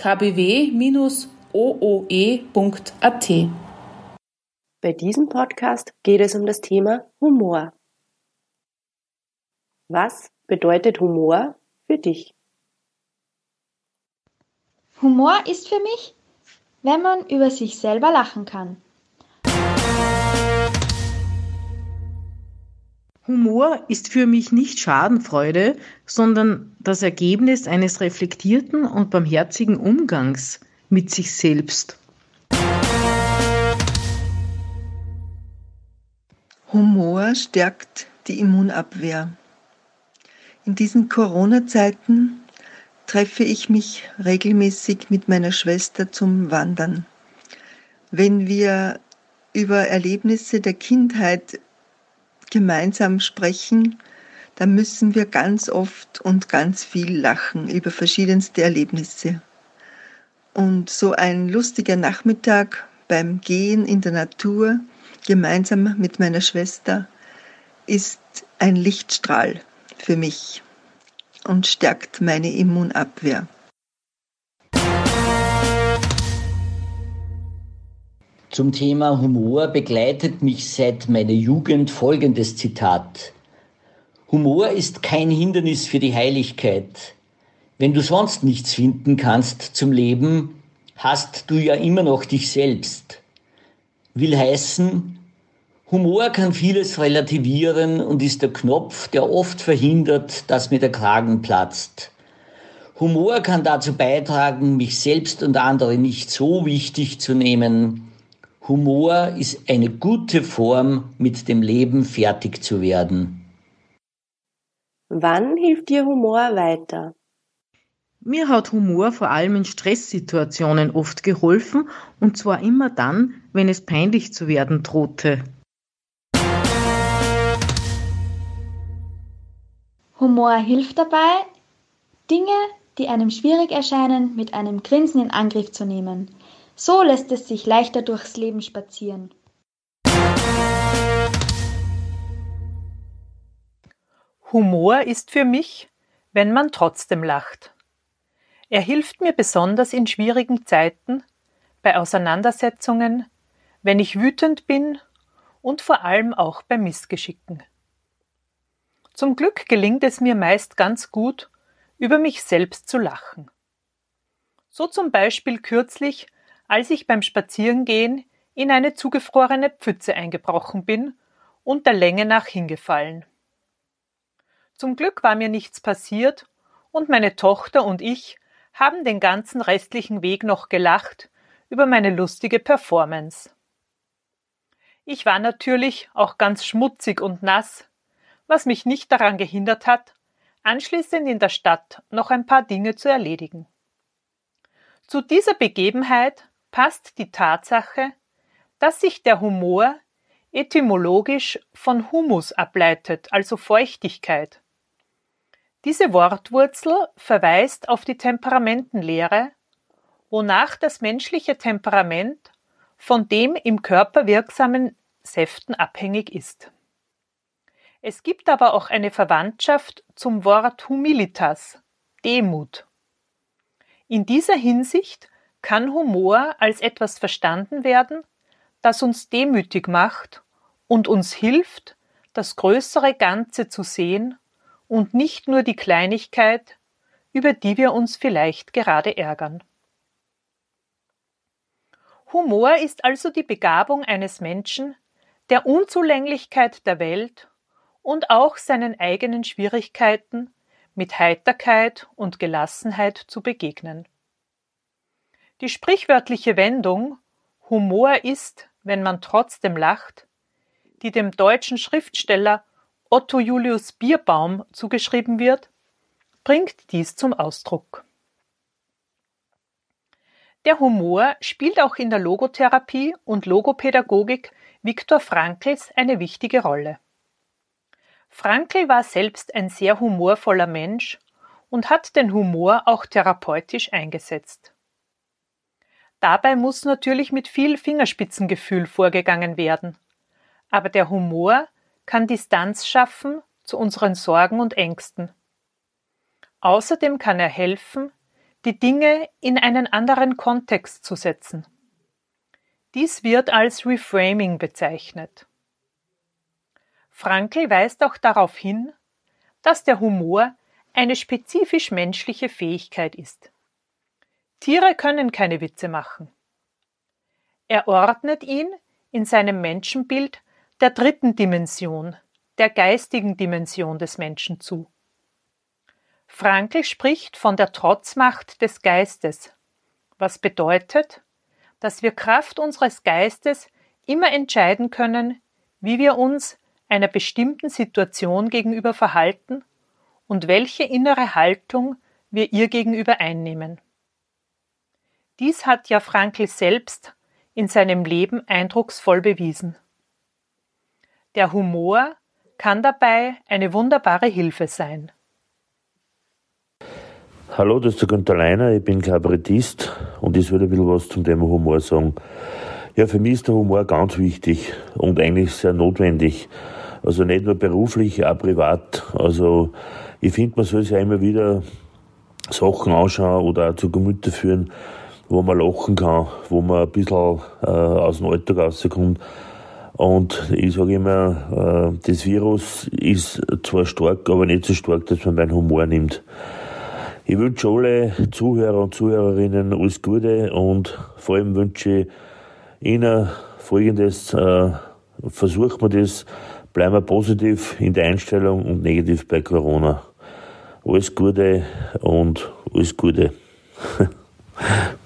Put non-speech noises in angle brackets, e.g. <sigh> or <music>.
www.kbw-ooe.at. Bei diesem Podcast geht es um das Thema Humor. Was bedeutet Humor für dich? Humor ist für mich, wenn man über sich selber lachen kann. Humor ist für mich nicht Schadenfreude, sondern das Ergebnis eines reflektierten und barmherzigen Umgangs mit sich selbst. Humor stärkt die Immunabwehr. In diesen Corona-Zeiten treffe ich mich regelmäßig mit meiner Schwester zum Wandern. Wenn wir über Erlebnisse der Kindheit gemeinsam sprechen, dann müssen wir ganz oft und ganz viel lachen über verschiedenste Erlebnisse. Und so ein lustiger Nachmittag beim Gehen in der Natur gemeinsam mit meiner Schwester ist ein Lichtstrahl für mich und stärkt meine Immunabwehr. Zum Thema Humor begleitet mich seit meiner Jugend folgendes Zitat. Humor ist kein Hindernis für die Heiligkeit. Wenn du sonst nichts finden kannst zum Leben, hast du ja immer noch dich selbst. Will heißen, Humor kann vieles relativieren und ist der Knopf, der oft verhindert, dass mir der Kragen platzt. Humor kann dazu beitragen, mich selbst und andere nicht so wichtig zu nehmen, Humor ist eine gute Form, mit dem Leben fertig zu werden. Wann hilft dir Humor weiter? Mir hat Humor vor allem in Stresssituationen oft geholfen, und zwar immer dann, wenn es peinlich zu werden drohte. Humor hilft dabei, Dinge, die einem schwierig erscheinen, mit einem Grinsen in Angriff zu nehmen. So lässt es sich leichter durchs Leben spazieren. Humor ist für mich, wenn man trotzdem lacht. Er hilft mir besonders in schwierigen Zeiten, bei Auseinandersetzungen, wenn ich wütend bin und vor allem auch bei Missgeschicken. Zum Glück gelingt es mir meist ganz gut, über mich selbst zu lachen. So zum Beispiel kürzlich als ich beim Spazierengehen in eine zugefrorene Pfütze eingebrochen bin und der Länge nach hingefallen. Zum Glück war mir nichts passiert und meine Tochter und ich haben den ganzen restlichen Weg noch gelacht über meine lustige Performance. Ich war natürlich auch ganz schmutzig und nass, was mich nicht daran gehindert hat, anschließend in der Stadt noch ein paar Dinge zu erledigen. Zu dieser Begebenheit passt die Tatsache, dass sich der Humor etymologisch von Humus ableitet, also Feuchtigkeit. Diese Wortwurzel verweist auf die Temperamentenlehre, wonach das menschliche Temperament von dem im Körper wirksamen Säften abhängig ist. Es gibt aber auch eine Verwandtschaft zum Wort Humilitas, Demut. In dieser Hinsicht kann Humor als etwas verstanden werden, das uns demütig macht und uns hilft, das größere Ganze zu sehen und nicht nur die Kleinigkeit, über die wir uns vielleicht gerade ärgern. Humor ist also die Begabung eines Menschen, der Unzulänglichkeit der Welt und auch seinen eigenen Schwierigkeiten mit Heiterkeit und Gelassenheit zu begegnen. Die sprichwörtliche Wendung Humor ist, wenn man trotzdem lacht, die dem deutschen Schriftsteller Otto Julius Bierbaum zugeschrieben wird, bringt dies zum Ausdruck. Der Humor spielt auch in der Logotherapie und Logopädagogik Viktor Frankls eine wichtige Rolle. Frankl war selbst ein sehr humorvoller Mensch und hat den Humor auch therapeutisch eingesetzt. Dabei muss natürlich mit viel Fingerspitzengefühl vorgegangen werden, aber der Humor kann Distanz schaffen zu unseren Sorgen und Ängsten. Außerdem kann er helfen, die Dinge in einen anderen Kontext zu setzen. Dies wird als Reframing bezeichnet. Frankl weist auch darauf hin, dass der Humor eine spezifisch menschliche Fähigkeit ist. Tiere können keine Witze machen. Er ordnet ihn in seinem Menschenbild der dritten Dimension, der geistigen Dimension des Menschen zu. Frankl spricht von der Trotzmacht des Geistes, was bedeutet, dass wir Kraft unseres Geistes immer entscheiden können, wie wir uns einer bestimmten Situation gegenüber verhalten und welche innere Haltung wir ihr gegenüber einnehmen. Dies hat ja Frankl selbst in seinem Leben eindrucksvoll bewiesen. Der Humor kann dabei eine wunderbare Hilfe sein. Hallo, das ist der Günther Leiner, ich bin Kabarettist und ich würde ein bisschen was zum Thema Humor sagen. Ja, für mich ist der Humor ganz wichtig und eigentlich sehr notwendig. Also nicht nur beruflich, auch privat. Also ich finde, man soll sich ja immer wieder Sachen anschauen oder auch zu Gemüte führen, wo man lachen kann, wo man ein bisschen äh, aus dem Alltag rauskommt. Und ich sage immer, äh, das Virus ist zwar stark, aber nicht so stark, dass man meinen Humor nimmt. Ich wünsche alle Zuhörer und Zuhörerinnen alles Gute und vor allem wünsche ich Ihnen folgendes, äh, versucht man das, bleiben wir positiv in der Einstellung und negativ bei Corona. Alles Gute und alles Gute. <laughs>